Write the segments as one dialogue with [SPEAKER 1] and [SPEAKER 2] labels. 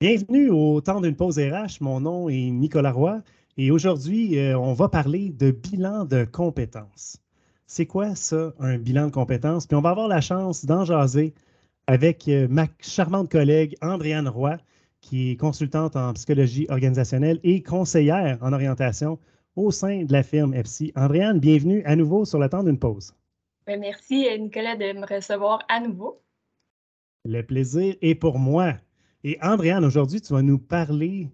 [SPEAKER 1] Bienvenue au temps d'une pause RH. Mon nom est Nicolas Roy et aujourd'hui, euh, on va parler de bilan de compétences. C'est quoi ça, un bilan de compétences? Puis on va avoir la chance d'en jaser avec euh, ma charmante collègue Andréane Roy, qui est consultante en psychologie organisationnelle et conseillère en orientation au sein de la firme FC. Andréane, bienvenue à nouveau sur le temps d'une pause.
[SPEAKER 2] Ben, merci Nicolas de me recevoir à nouveau.
[SPEAKER 1] Le plaisir est pour moi. Et Andréane, aujourd'hui, tu vas nous parler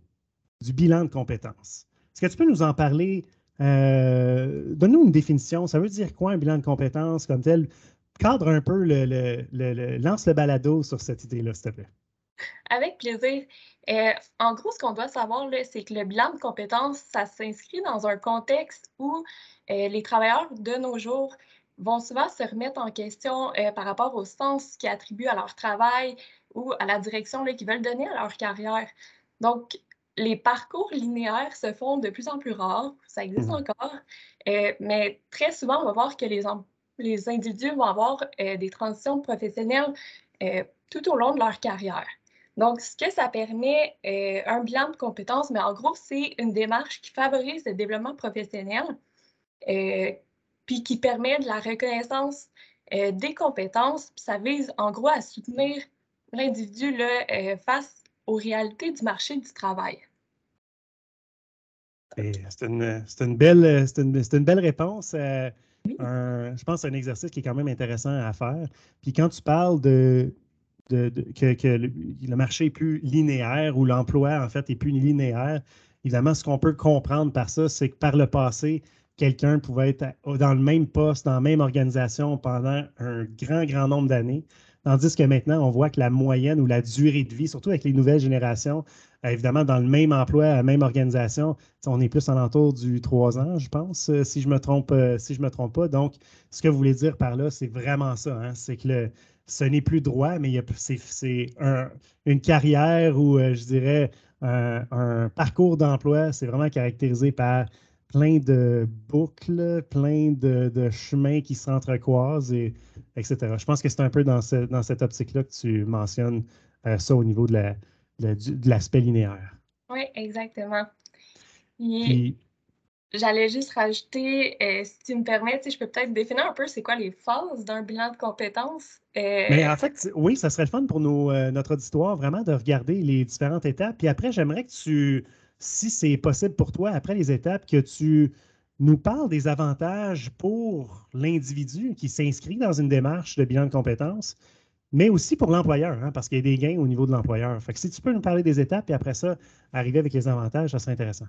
[SPEAKER 1] du bilan de compétences. Est-ce que tu peux nous en parler? Euh, donne-nous une définition. Ça veut dire quoi un bilan de compétences comme tel? Cadre un peu, le, lance le balado sur cette idée-là, s'il te plaît.
[SPEAKER 2] Avec plaisir. Euh, en gros, ce qu'on doit savoir, c'est que le bilan de compétences, ça s'inscrit dans un contexte où euh, les travailleurs de nos jours vont souvent se remettre en question par rapport au sens qu'ils attribuent à leur travail, ou à la direction qu'ils veulent donner à leur carrière. Donc, les parcours linéaires se font de plus en plus rares, ça existe mmh. encore, euh, mais très souvent, on va voir que les, les individus vont avoir euh, des transitions professionnelles euh, tout au long de leur carrière. Donc, ce que ça permet, un bilan de compétences, mais en gros, c'est une démarche qui favorise le développement professionnel, puis qui permet de la reconnaissance des compétences, puis ça vise en gros à soutenir l'individu euh, face aux réalités du marché du travail?
[SPEAKER 1] C'est une, belle, une, belle réponse. Euh, je pense que c'est un exercice qui est quand même intéressant à faire. Puis quand tu parles de, que, le, marché est plus linéaire ou l'emploi, en fait, est plus linéaire, évidemment, ce qu'on peut comprendre par ça, c'est que par le passé, quelqu'un pouvait être dans le même poste, dans la même organisation pendant un grand, grand nombre d'années. Tandis que maintenant, on voit que la moyenne ou la durée de vie, surtout avec les nouvelles générations, euh, évidemment, dans le même emploi, la même organisation, on est plus en entour du trois ans, je pense, euh, si je me trompe, euh, si je me trompe pas. Donc, ce que vous voulez dire par là, c'est vraiment ça. Hein, c'est que le, ce n'est plus droit, mais c'est une carrière ou, je dirais, un parcours d'emploi, c'est vraiment caractérisé par plein de boucles, plein de, chemins qui s'entrecroisent, et, etc. Je pense que c'est un peu dans, dans cette optique-là que tu mentionnes euh, ça au niveau de l'aspect linéaire.
[SPEAKER 2] Oui, exactement. J'allais juste rajouter, euh, si tu me permets, je peux peut-être définir un peu c'est quoi les phases d'un bilan de compétences.
[SPEAKER 1] Euh, Mais en fait, oui, ça serait le fun pour notre auditoire vraiment de regarder les différentes étapes. Puis après, j'aimerais que tu, si c'est possible pour toi, après les étapes, que tu nous parles des avantages pour l'individu qui s'inscrit dans une démarche de bilan de compétences, mais aussi pour l'employeur, hein, parce qu'il y a des gains au niveau de l'employeur. Fait si tu peux nous parler des étapes, et après ça, arriver avec les avantages, ça serait intéressant.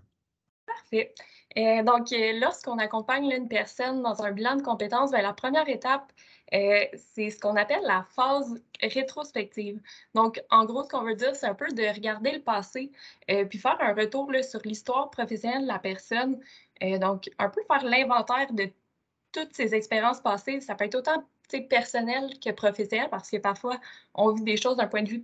[SPEAKER 2] Parfait. Euh, donc, euh, lorsqu'on accompagne une personne dans un bilan de compétences, ben, la première étape, euh, c'est ce qu'on appelle la phase rétrospective. Donc, en gros, ce qu'on veut dire, c'est un peu de regarder le passé, puis faire un retour sur l'histoire professionnelle de la personne. donc, un peu faire l'inventaire de toutes ses expériences passées. Ça peut être autant personnel que professionnel, parce que parfois, on vit des choses d'un point de vue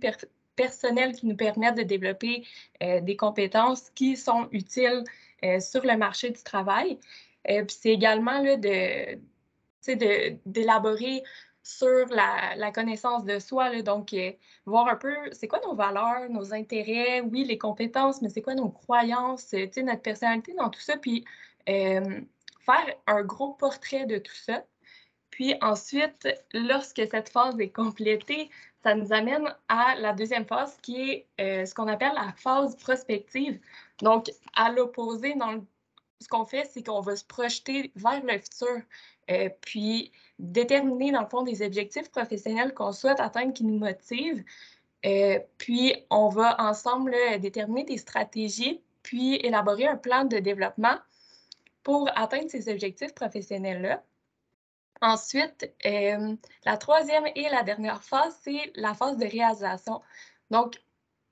[SPEAKER 2] personnel qui nous permettent de développer des compétences qui sont utiles euh, sur le marché du travail. Euh, c'est également de, d'élaborer sur la, connaissance de soi. Donc, euh, voir un peu c'est quoi nos valeurs, nos intérêts, oui, les compétences, mais c'est quoi nos croyances, notre personnalité dans tout ça. Puis faire un gros portrait de tout ça. Puis ensuite, lorsque cette phase est complétée, ça nous amène à la deuxième phase qui est euh, ce qu'on appelle la phase prospective. Donc, à l'opposé, ce qu'on fait, c'est qu'on va se projeter vers le futur, euh, puis déterminer dans le fond des objectifs professionnels qu'on souhaite atteindre qui nous motivent. Euh, puis, on va ensemble déterminer des stratégies, puis élaborer un plan de développement pour atteindre ces objectifs professionnels-là. Ensuite, euh, la troisième et la dernière phase, c'est la phase de réalisation. Donc,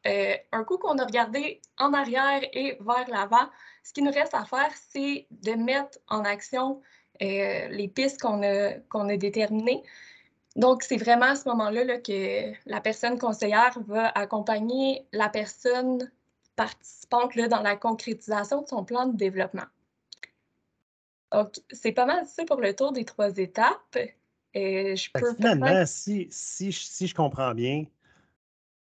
[SPEAKER 2] euh, un coup qu'on a regardé en arrière et vers l'avant, ce qui nous reste à faire, c'est de mettre en action euh, les pistes qu'on a, déterminées. Donc, c'est vraiment à ce moment-là là, que la personne conseillère va accompagner la personne participante dans la concrétisation de son plan de développement. Donc, c'est pas mal ça pour le tour des trois étapes. Et je peux
[SPEAKER 1] finalement, si, si, si, je comprends bien,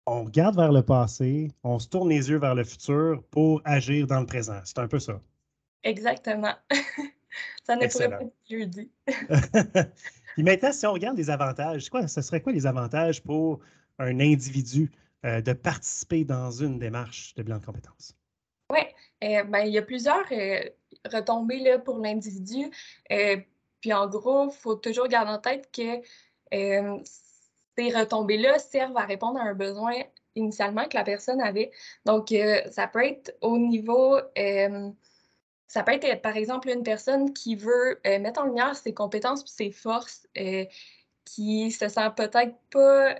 [SPEAKER 1] on regarde vers le passé, on se tourne les yeux vers le futur pour agir dans le présent. C'est un peu ça.
[SPEAKER 2] Exactement. ça ne pourrait pas dit.
[SPEAKER 1] Puis maintenant, si on regarde les avantages, quoi, ce serait quoi les avantages pour un individu euh, de participer dans une démarche de bilan de compétences?
[SPEAKER 2] Oui, euh, ben, il y a plusieurs euh, retombées là, pour l'individu. Euh, puis en gros, il faut toujours garder en tête que ces retombées-là servent à répondre à un besoin initialement que la personne avait. Donc, ça peut être au niveau, ça peut être par exemple une personne qui veut mettre en lumière ses compétences et ses forces, qui se sent peut-être pas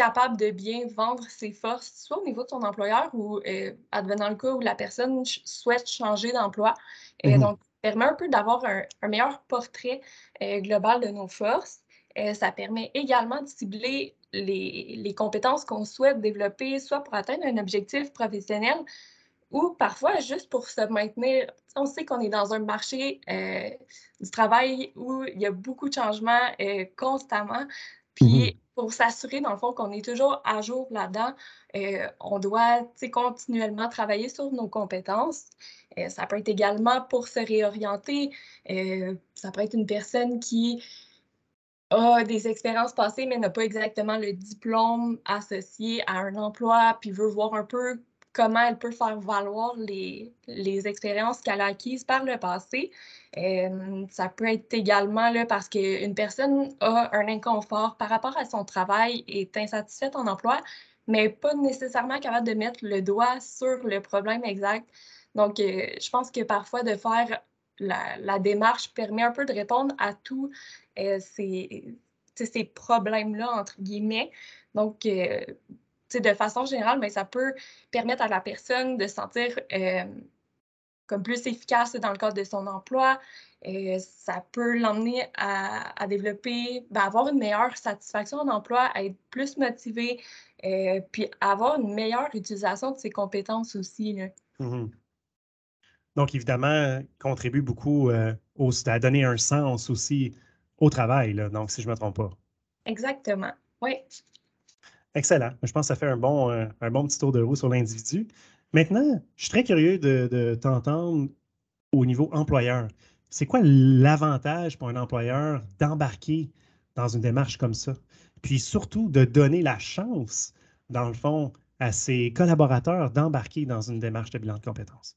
[SPEAKER 2] capable de bien vendre ses forces, soit au niveau de son employeur ou euh, advenant le cas où la personne souhaite changer d'emploi. et mmh Donc, ça permet un peu d'avoir un, meilleur portrait euh, global de nos forces. Euh, ça permet également de cibler les, les compétences qu'on souhaite développer, soit pour atteindre un objectif professionnel ou parfois juste pour se maintenir. On sait qu'on est dans un marché du travail où il y a beaucoup de changements constamment. Puis, mmh pour s'assurer, dans le fond, qu'on est toujours à jour là-dedans, euh, on doit continuellement travailler sur nos compétences. Euh, ça peut être également pour se réorienter. Euh, ça peut être une personne qui a des expériences passées, mais n'a pas exactement le diplôme associé à un emploi, puis veut voir un peu comment elle peut faire valoir les, les expériences qu'elle a acquises par le passé. Euh, ça peut être également là, parce qu'une personne a un inconfort par rapport à son travail, est insatisfaite en emploi, mais pas nécessairement capable de mettre le doigt sur le problème exact. Donc, euh, je pense que parfois de faire la, la, démarche permet un peu de répondre à tous euh, ces, ces problèmes-là, entre guillemets. Donc, de façon générale, mais ça peut permettre à la personne de se sentir euh, comme plus efficace dans le cadre de son emploi. Et ça peut l'emmener à, développer, ben, avoir une meilleure satisfaction en emploi, à être plus motivé, euh, puis avoir une meilleure utilisation de ses compétences aussi.
[SPEAKER 1] Mmh Donc, évidemment, contribue beaucoup euh, à donner un sens aussi au travail, là, donc si je ne me trompe pas.
[SPEAKER 2] Exactement, oui.
[SPEAKER 1] Excellent. Je pense que ça fait un bon, euh, un bon petit tour de roue sur l'individu. Maintenant, je suis très curieux de, t'entendre au niveau employeur. C'est quoi l'avantage pour un employeur d'embarquer dans une démarche comme ça? Puis surtout de donner la chance, dans le fond, à ses collaborateurs d'embarquer dans une démarche de bilan de compétences.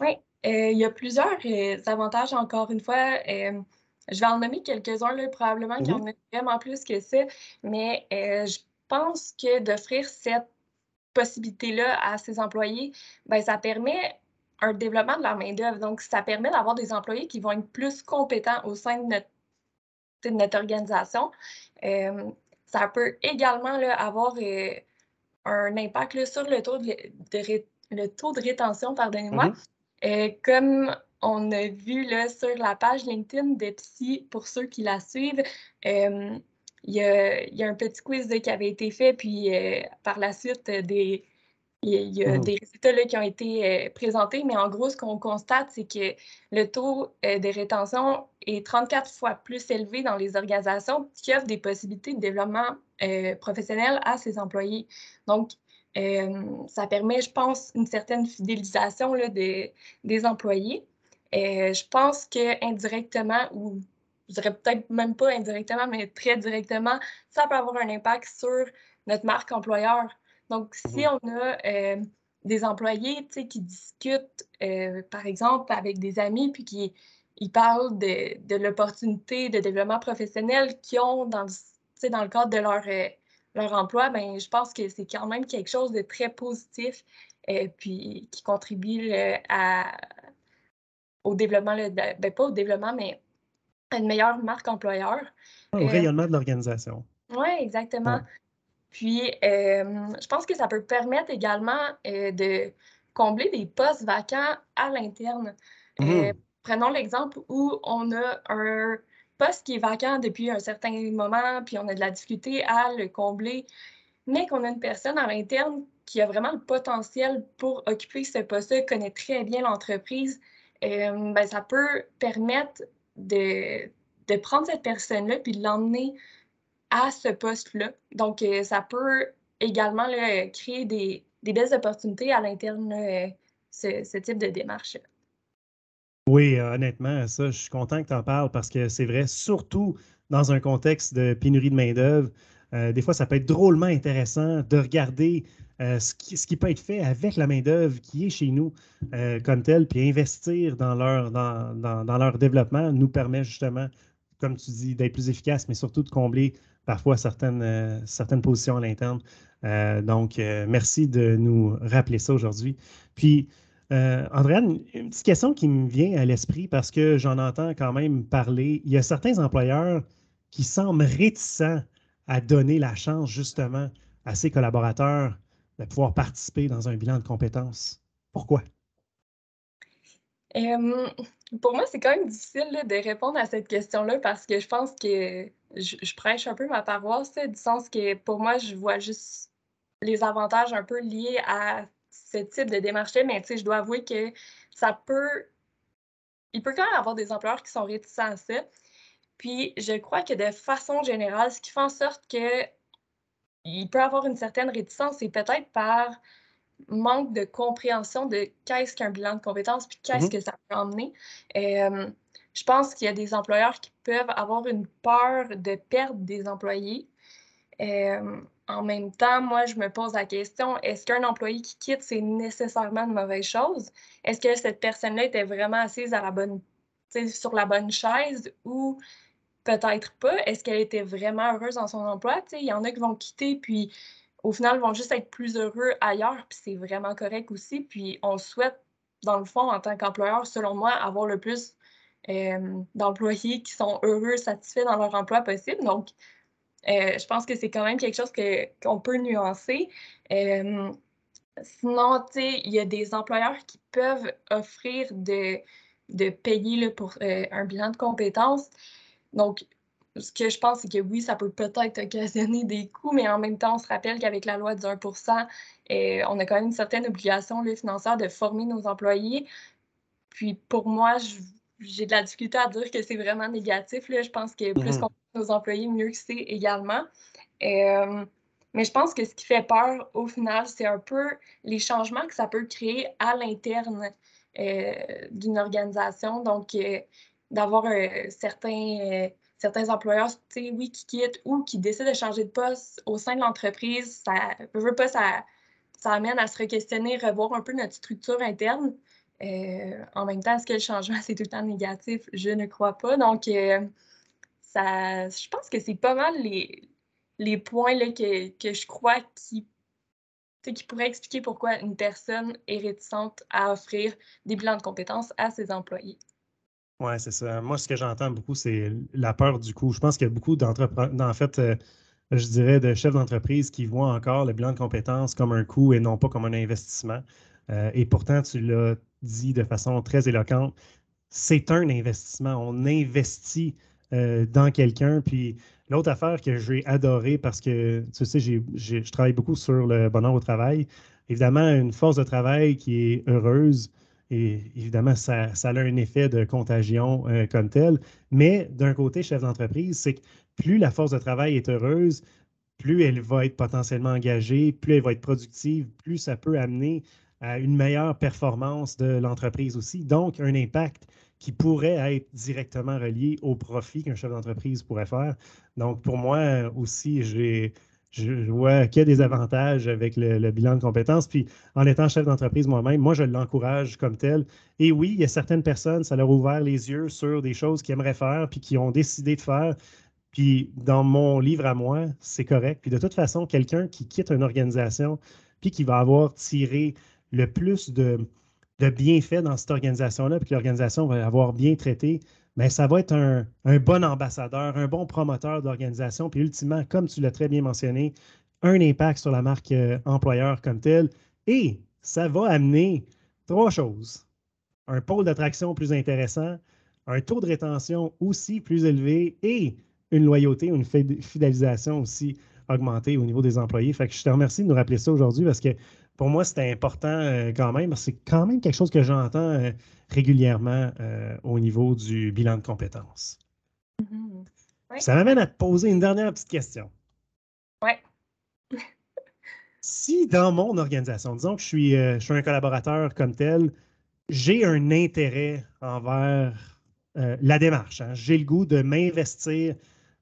[SPEAKER 2] Oui, euh, il y a plusieurs euh, avantages, encore une fois. je vais en nommer quelques-uns, probablement qu'il y en a vraiment plus que ça, mais je pense que d'offrir cette possibilité-là à ses employés, ben, ça permet un développement de leur main-d'œuvre. Donc, ça permet d'avoir des employés qui vont être plus compétents au sein de notre, de notre organisation. Euh, ça peut également là, avoir euh, un impact là, sur le taux de, le taux de rétention, pardonnez-moi. Mm-hmm. Euh, comme on a vu là, sur la page LinkedIn de Psy, pour ceux qui la suivent, il y, a, un petit quiz qui avait été fait, puis euh, par la suite, euh, des, il y a, mmh des résultats qui ont été euh, présentés, mais en gros, ce qu'on constate, c'est que le taux de rétention est 34 fois plus élevé dans les organisations qui offrent des possibilités de développement professionnel à ses employés. Donc, ça permet, je pense, une certaine fidélisation là, des employés. je pense qu'indirectement ou je dirais peut-être même pas indirectement, mais très directement, ça peut avoir un impact sur notre marque employeur. Donc, si mmh on a euh, des employés qui discutent, euh, par exemple, avec des amis, puis qui ils parlent de, de l'opportunité de développement professionnel qu'ils ont dans, dans le cadre de leur, euh, leur emploi, ben, je pense que c'est quand même quelque chose de très positif et puis qui contribue à, au développement, ben, pas au développement, mais une meilleure marque employeur.
[SPEAKER 1] Au euh, rayonnement de l'organisation.
[SPEAKER 2] Oui, exactement. Puis, euh, je pense que ça peut permettre également euh, de combler des postes vacants à l'interne. Mmh. prenons l'exemple où on a un poste qui est vacant depuis un certain moment, puis on a de la difficulté à le combler, mais qu'on a une personne à l'interne qui a vraiment le potentiel pour occuper ce poste-là, connaît très bien l'entreprise, euh, ben, ça peut permettre de, de prendre cette personne-là puis de l'emmener à ce poste-là. Donc, euh, ça peut également créer des, des, belles opportunités à l'interne, ce, ce, type de démarche.
[SPEAKER 1] Oui, honnêtement, ça, je suis content que tu en parles parce que c'est vrai, surtout dans un contexte de pénurie de main-d'œuvre. Euh, des fois, ça peut être drôlement intéressant de regarder euh, ce, qui, peut être fait avec la main-d'œuvre qui est chez nous euh, comme telle, puis investir dans leur, développement nous permet justement, comme tu dis, d'être plus efficace, mais surtout de combler parfois certaines, certaines positions à l'interne. donc, merci de nous rappeler ça aujourd'hui. Puis, Andréane, une petite question qui me vient à l'esprit parce que j'en entends quand même parler. Il y a certains employeurs qui semblent réticents à donner la chance justement à ses collaborateurs de pouvoir participer dans un bilan de compétences. Pourquoi?
[SPEAKER 2] pour moi, c'est quand même difficile de répondre à cette question-là parce que je pense que je, prêche un peu ma paroisse, du sens que pour moi, je vois juste les avantages un peu liés à ce type de démarche-là, mais je dois avouer que ça peut. Il peut quand même avoir des employeurs qui sont réticents à ça. Puis, je crois que de façon générale, ce qui fait en sorte que il peut avoir une certaine réticence, c'est peut-être par manque de compréhension de qu'est-ce qu'un bilan de compétences puis qu'est-ce mmh que ça peut emmener. je pense qu'il y a des employeurs qui peuvent avoir une peur de perdre des employés. en même temps, moi, je me pose la question, est-ce qu'un employé qui quitte, c'est nécessairement une mauvaise chose? Est-ce que cette personne-là était vraiment assise à la bonne, sur la bonne chaise ou peut-être pas. Est-ce qu'elle était vraiment heureuse dans son emploi? il y en a qui vont quitter, puis au final, vont juste être plus heureux ailleurs, puis c'est vraiment correct aussi. Puis on souhaite, dans le fond, en tant qu'employeur, selon moi, avoir le plus d'employés qui sont heureux, satisfaits dans leur emploi possible. Donc, euh, je pense que c'est quand même quelque chose qu'on peut nuancer. sinon, tu sais, il y a des employeurs qui peuvent offrir de, de payer pour euh, un bilan de compétences. Donc, ce que je pense, c'est que oui, ça peut peut-être occasionner des coûts, mais en même temps, on se rappelle qu'avec la loi du 1 et on a quand même une certaine obligation les financière de former nos employés. Puis pour moi, j'ai de la difficulté à dire que c'est vraiment négatif. Là. Je pense que plus mmh qu'on forme nos employés, mieux que c'est également. Euh, mais je pense que ce qui fait peur, au final, c'est un peu les changements que ça peut créer à l'interne euh, d'une organisation. Donc, euh, d'avoir certains, euh, certains employeurs, oui, qui quittent ou qui décident de changer de poste au sein de l'entreprise. Ça veut pas, ça, ça amène à se re-questionner, revoir un peu notre structure interne. Euh, en même temps, est-ce que le changement, c'est tout le temps négatif? Je ne crois pas. Donc, euh, je pense que c'est pas mal les, points que, je crois qui, qui pourraient expliquer pourquoi une personne est réticente à offrir des bilans de compétences à ses employés.
[SPEAKER 1] Oui, c'est ça. Moi, ce que j'entends beaucoup, c'est la peur du coût. Je pense qu'il y a beaucoup d'entrepreneurs, en fait, euh, je dirais, de chefs d'entreprise qui voient encore le bilan de compétences comme un coût et non pas comme un investissement. Euh, et pourtant, tu l'as dit de façon très éloquente, c'est un investissement. On investit euh, dans quelqu'un. Puis l'autre affaire que j'ai adoré parce que, tu sais, je travaille beaucoup sur le bonheur au travail. Évidemment, une force de travail qui est heureuse, et évidemment, ça, a un effet de contagion euh, comme tel. Mais d'un côté, chef d'entreprise, c'est que plus la force de travail est heureuse, plus elle va être potentiellement engagée, plus elle va être productive, plus ça peut amener à une meilleure performance de l'entreprise aussi. Donc, un impact qui pourraient être directement reliés au profit qu'un chef d'entreprise pourrait faire. Donc, pour moi aussi, j'ai je vois qu'il y a des avantages avec le, bilan de compétences. Puis en étant chef d'entreprise moi-même, moi, je l'encourage comme tel. Et oui, il y a certaines personnes, ça leur a ouvert les yeux sur des choses qu'ils aimeraient faire, puis qui ont décidé de faire. Puis dans mon livre à moi, c'est correct. Puis de toute façon, quelqu'un qui quitte une organisation, puis qui va avoir tiré le plus de, bienfaits dans cette organisation-là, puis que l'organisation va avoir bien traité, mais ça va être un, bon ambassadeur, un bon promoteur d'organisation, puis ultimement, comme tu l'as très bien mentionné, un impact sur la marque euh, employeur comme tel. Et ça va amener trois choses. Un pôle d'attraction plus intéressant, un taux de rétention aussi plus élevé et une loyauté, une fidélisation aussi augmentée au niveau des employés. Fait que je te remercie de nous rappeler ça aujourd'hui parce que pour moi, c'était important euh, quand même. C'est quand même quelque chose que j'entends euh, régulièrement euh, au niveau du bilan de compétences. Mm-hmm. Ça m'amène à te poser une dernière petite question.
[SPEAKER 2] Oui.
[SPEAKER 1] si dans mon organisation, disons que je suis, je suis un collaborateur comme tel, j'ai un intérêt envers la démarche, hein. j'ai le goût de m'investir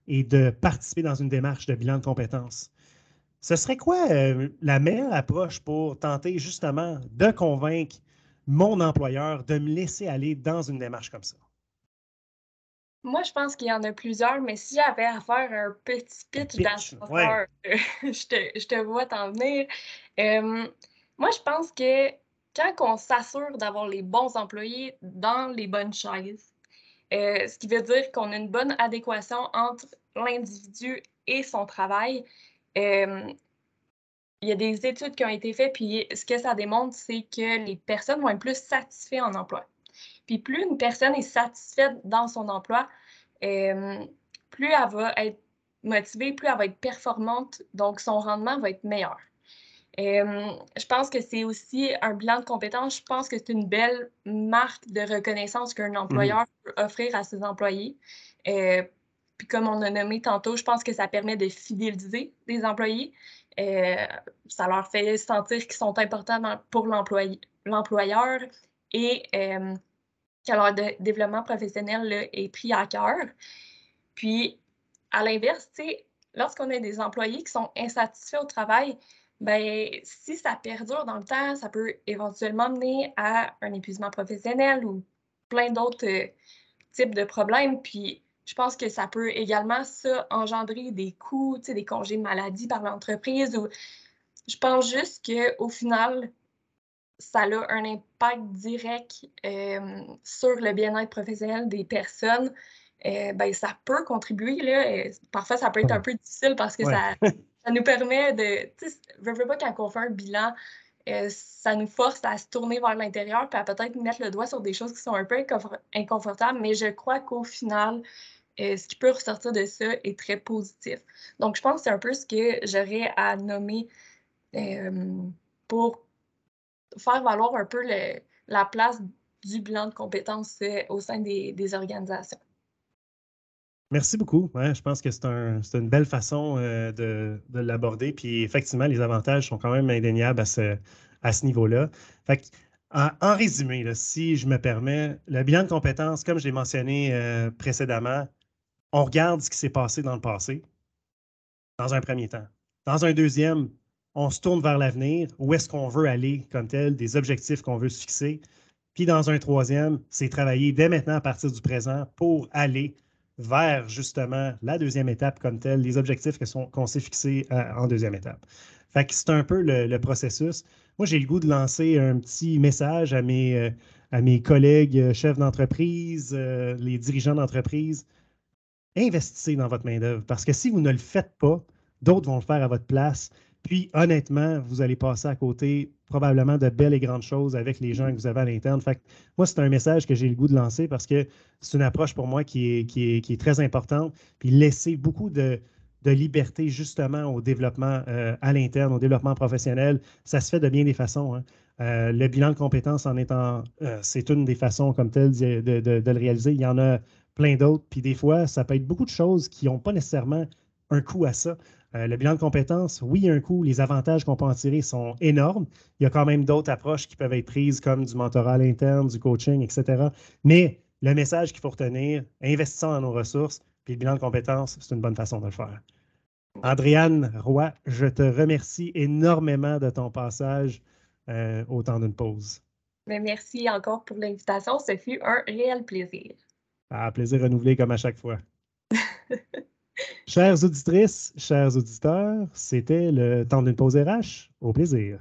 [SPEAKER 1] et de participer dans une démarche de bilan de compétences. Ce serait quoi euh, la meilleure approche pour tenter justement de convaincre mon employeur de me laisser aller dans une démarche comme ça?
[SPEAKER 2] Moi, je pense qu'il y en a plusieurs, mais si j'avais à faire un petit pitch, d'ascenseur, je, te, je te vois t'en venir. Euh, moi, je pense que quand on s'assure d'avoir les bons employés dans les bonnes chaises, euh, ce qui veut dire qu'on a une bonne adéquation entre l'individu et son travail, il y a des études qui ont été faites, puis ce que ça démontre, c'est que les personnes vont être plus satisfaites en emploi. Puis plus une personne est satisfaite dans son emploi, plus elle va être motivée, plus elle va être performante, donc son rendement va être meilleur. je pense que c'est aussi un bilan de compétences. Je pense que c'est une belle marque de reconnaissance qu'un mmh employeur peut offrir à ses employés. Puis comme on a nommé tantôt, je pense que ça permet de fidéliser les employés. Euh, ça leur fait sentir qu'ils sont importants pour l'employeur et euh, que leur développement professionnel est pris à cœur. Puis, à l'inverse, lorsqu'on a des employés qui sont insatisfaits au travail, ben, si ça perdure dans le temps, ça peut éventuellement mener à un épuisement professionnel ou plein d'autres euh, types de problèmes. Puis, je pense que ça peut également ça engendrer des coûts, des congés de maladie par l'entreprise. Ou... Je pense juste qu'au final, ça a un impact direct euh, sur le bien-être professionnel des personnes. Euh, ben, ça peut contribuer. Là, parfois, ça peut être un peu difficile parce que ça, ça, nous permet de. Je veux pas quand on fait un bilan, euh, ça nous force à se tourner vers l'intérieur et à peut-être mettre le doigt sur des choses qui sont un peu inconfortables. Mais je crois qu'au final, euh, ce qui peut ressortir de ça est très positif. Donc, je pense que c'est un peu ce que j'aurais à nommer euh, pour faire valoir un peu la place du bilan de compétences euh, au sein des, organisations.
[SPEAKER 1] Merci beaucoup. je pense que c'est une belle façon de, l'aborder. Puis effectivement, les avantages sont quand même indéniables à ce, à ce niveau-là. En, résumé, si je me permets, le bilan de compétences, comme je l'ai mentionné précédemment, on regarde ce qui s'est passé dans le passé, dans un premier temps. Dans un deuxième, on se tourne vers l'avenir, où est-ce qu'on veut aller comme tel, des objectifs qu'on veut se fixer. Puis dans un troisième, c'est travailler dès maintenant à partir du présent pour aller vers justement la deuxième étape comme telle, les objectifs qu'on s'est fixés euh, en deuxième étape. Fait c'est un peu le, processus. Moi, j'ai le goût de lancer un petit message à mes, euh, collègues euh, chefs d'entreprise, les dirigeants d'entreprise investissez dans votre main-d'œuvre parce que si vous ne le faites pas, d'autres vont le faire à votre place. Puis, honnêtement, vous allez passer à côté probablement de belles et grandes choses avec les gens que vous avez à l'interne. Fait moi, c'est un message que j'ai le goût de lancer parce que c'est une approche pour moi qui est, très importante. Puis, laisser beaucoup de, liberté justement au développement euh, à l'interne, au développement professionnel, ça se fait de bien des façons. Hein. Euh, le bilan de compétences en étant, euh, c'est une des façons comme telle de, le réaliser. Il y en a plein d'autres. Puis des fois, ça peut être beaucoup de choses qui n'ont pas nécessairement un coût à ça. Euh, le bilan de compétences, oui, il y a un coût. Les avantages qu'on peut en tirer sont énormes. Il y a quand même d'autres approches qui peuvent être prises comme du mentorat à l'interne, du coaching, etc. Mais le message qu'il faut retenir, investissons dans nos ressources, puis le bilan de compétences, c'est une bonne façon de le faire. Andréane Roy, je te remercie énormément de ton passage euh, au temps d'une pause.
[SPEAKER 2] Ben, merci encore pour l'invitation. Ce fut un réel plaisir.
[SPEAKER 1] Ah, plaisir renouvelé comme à chaque fois. Chères auditrices, chers auditeurs, c'était le temps d'une pause RH. Au plaisir.